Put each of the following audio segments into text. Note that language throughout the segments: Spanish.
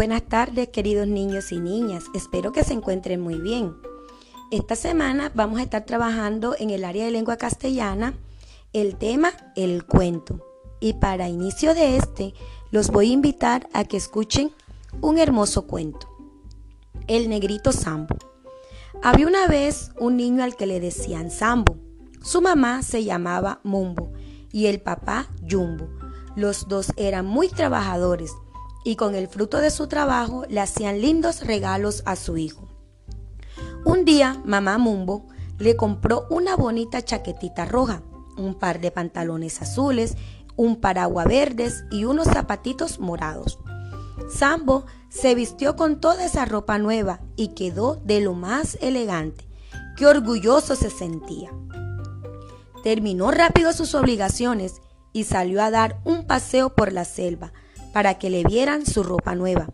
Buenas tardes queridos niños y niñas, espero que se encuentren muy bien. Esta semana vamos a estar trabajando en el área de lengua castellana el tema el cuento. Y para inicio de este, los voy a invitar a que escuchen un hermoso cuento. El negrito Sambo. Había una vez un niño al que le decían Sambo. Su mamá se llamaba Mumbo y el papá Jumbo. Los dos eran muy trabajadores y con el fruto de su trabajo le hacían lindos regalos a su hijo. Un día, mamá Mumbo le compró una bonita chaquetita roja, un par de pantalones azules, un paraguas verdes y unos zapatitos morados. Sambo se vistió con toda esa ropa nueva y quedó de lo más elegante. Qué orgulloso se sentía. Terminó rápido sus obligaciones y salió a dar un paseo por la selva, para que le vieran su ropa nueva.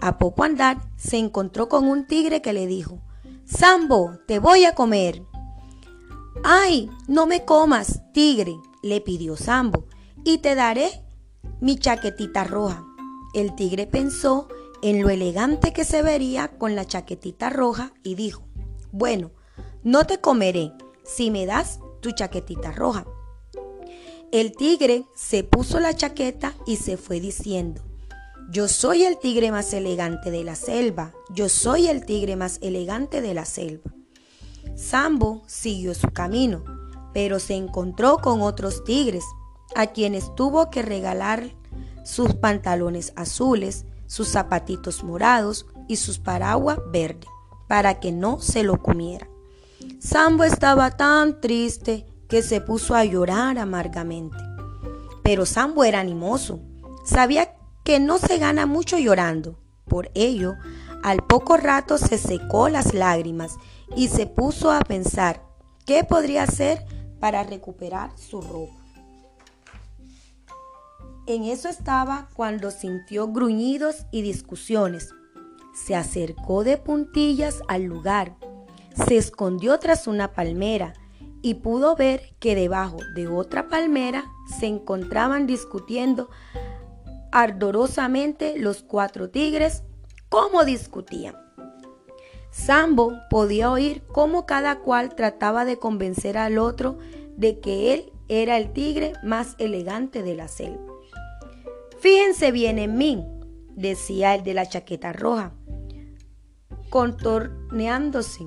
A poco andar se encontró con un tigre que le dijo, Sambo, te voy a comer. ¡Ay, no me comas, tigre! le pidió Sambo, y te daré mi chaquetita roja. El tigre pensó en lo elegante que se vería con la chaquetita roja y dijo, bueno, no te comeré si me das tu chaquetita roja. El tigre se puso la chaqueta y se fue diciendo, yo soy el tigre más elegante de la selva, yo soy el tigre más elegante de la selva. Sambo siguió su camino, pero se encontró con otros tigres, a quienes tuvo que regalar sus pantalones azules, sus zapatitos morados y sus paraguas verdes, para que no se lo comiera. Sambo estaba tan triste que se puso a llorar amargamente. Pero Sambo era animoso. Sabía que no se gana mucho llorando. Por ello, al poco rato se secó las lágrimas y se puso a pensar qué podría hacer para recuperar su ropa. En eso estaba cuando sintió gruñidos y discusiones. Se acercó de puntillas al lugar, se escondió tras una palmera y pudo ver que debajo de otra palmera se encontraban discutiendo ardorosamente los cuatro tigres cómo discutían. Sambo podía oír cómo cada cual trataba de convencer al otro de que él era el tigre más elegante de la selva. Fíjense bien en mí, decía el de la chaqueta roja, contorneándose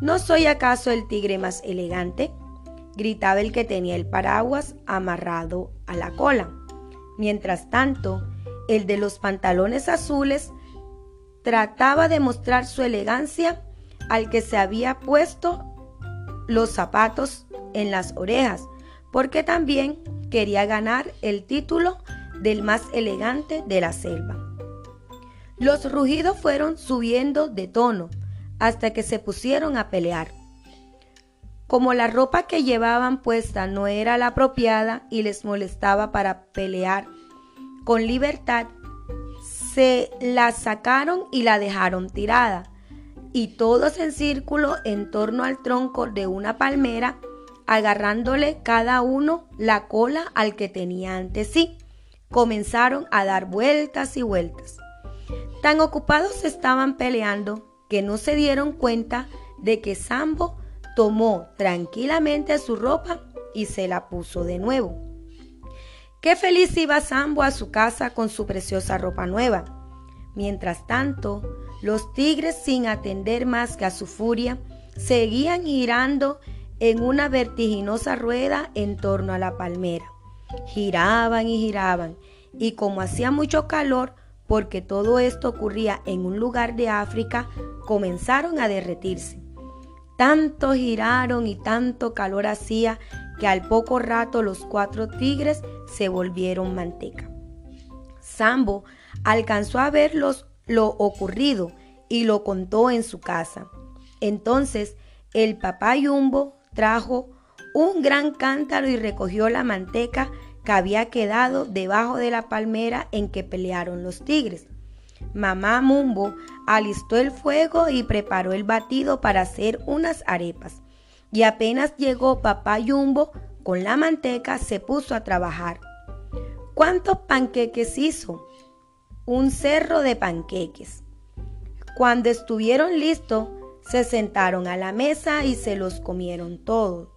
¿No soy acaso el tigre más elegante? gritaba el que tenía el paraguas amarrado a la cola. Mientras tanto, el de los pantalones azules trataba de mostrar su elegancia al que se había puesto los zapatos en las orejas, porque también quería ganar el título del más elegante de la selva. Los rugidos fueron subiendo de tono, hasta que se pusieron a pelear. Como la ropa que llevaban puesta no era la apropiada y les molestaba para pelear con libertad, se la sacaron y la dejaron tirada, y todos en círculo en torno al tronco de una palmera, agarrándole cada uno la cola al que tenía ante sí, comenzaron a dar vueltas y vueltas. Tan ocupados estaban peleando que no se dieron cuenta de que Sambo tomó tranquilamente su ropa y se la puso de nuevo. Qué feliz iba Sambo a su casa con su preciosa ropa nueva. Mientras tanto, los tigres, sin atender más que a su furia, seguían girando en una vertiginosa rueda en torno a la palmera. Giraban y giraban, y como hacía mucho calor, porque todo esto ocurría en un lugar de África, comenzaron a derretirse. Tanto giraron y tanto calor hacía que al poco rato los cuatro tigres se volvieron manteca. Sambo alcanzó a ver lo ocurrido y lo contó en su casa. Entonces el papá Yumbo trajo un gran cántaro y recogió la manteca que había quedado debajo de la palmera en que pelearon los tigres. Mamá Mumbo alistó el fuego y preparó el batido para hacer unas arepas. Y apenas llegó papá Yumbo con la manteca se puso a trabajar. ¿Cuántos panqueques hizo? un cerro de panqueques. Cuando estuvieron listos, se sentaron a la mesa y se los comieron todos.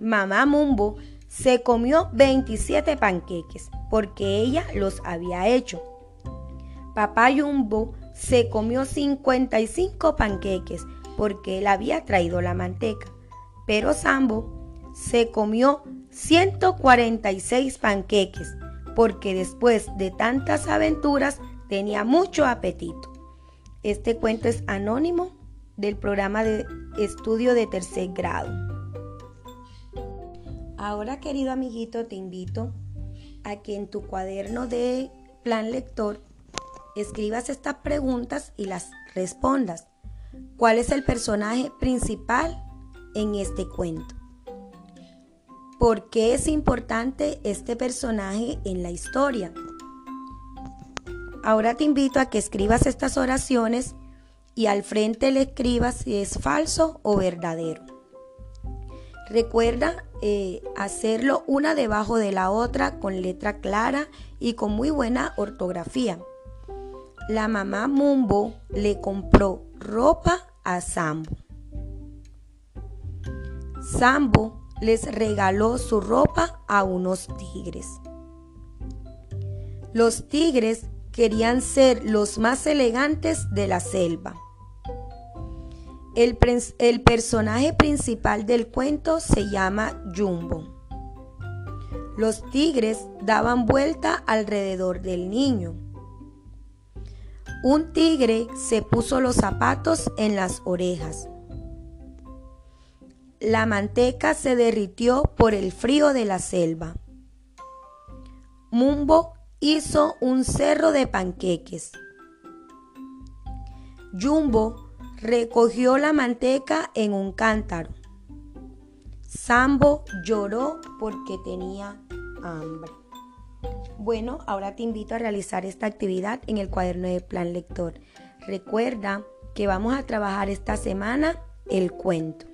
Mamá Mumbo se comió 27 panqueques porque ella los había hecho. Papá Jumbo se comió 55 panqueques porque él había traído la manteca. Pero Sambo se comió 146 panqueques porque después de tantas aventuras tenía mucho apetito. Este cuento es anónimo del programa de estudio de tercer grado. Ahora, querido amiguito, te invito a que en tu cuaderno de plan lector escribas estas preguntas y las respondas. ¿Cuál es el personaje principal en este cuento? ¿Por qué es importante este personaje en la historia? Ahora te invito a que escribas estas oraciones y al frente le escribas si es falso o verdadero. Recuerda eh, hacerlo una debajo de la otra con letra clara y con muy buena ortografía. La mamá Mumbo le compró ropa a Sambo. Sambo les regaló su ropa a unos tigres. Los tigres querían ser los más elegantes de la selva. El, personaje principal del cuento se llama Jumbo. Los tigres daban vuelta alrededor del niño. Un tigre se puso los zapatos en las orejas. La manteca se derritió por el frío de la selva. Mumbo hizo un cerro de panqueques. Jumbo recogió la manteca en un cántaro. Sambo lloró porque tenía hambre. Bueno, ahora te invito a realizar esta actividad en el cuaderno de plan lector. Recuerda que vamos a trabajar esta semana el cuento.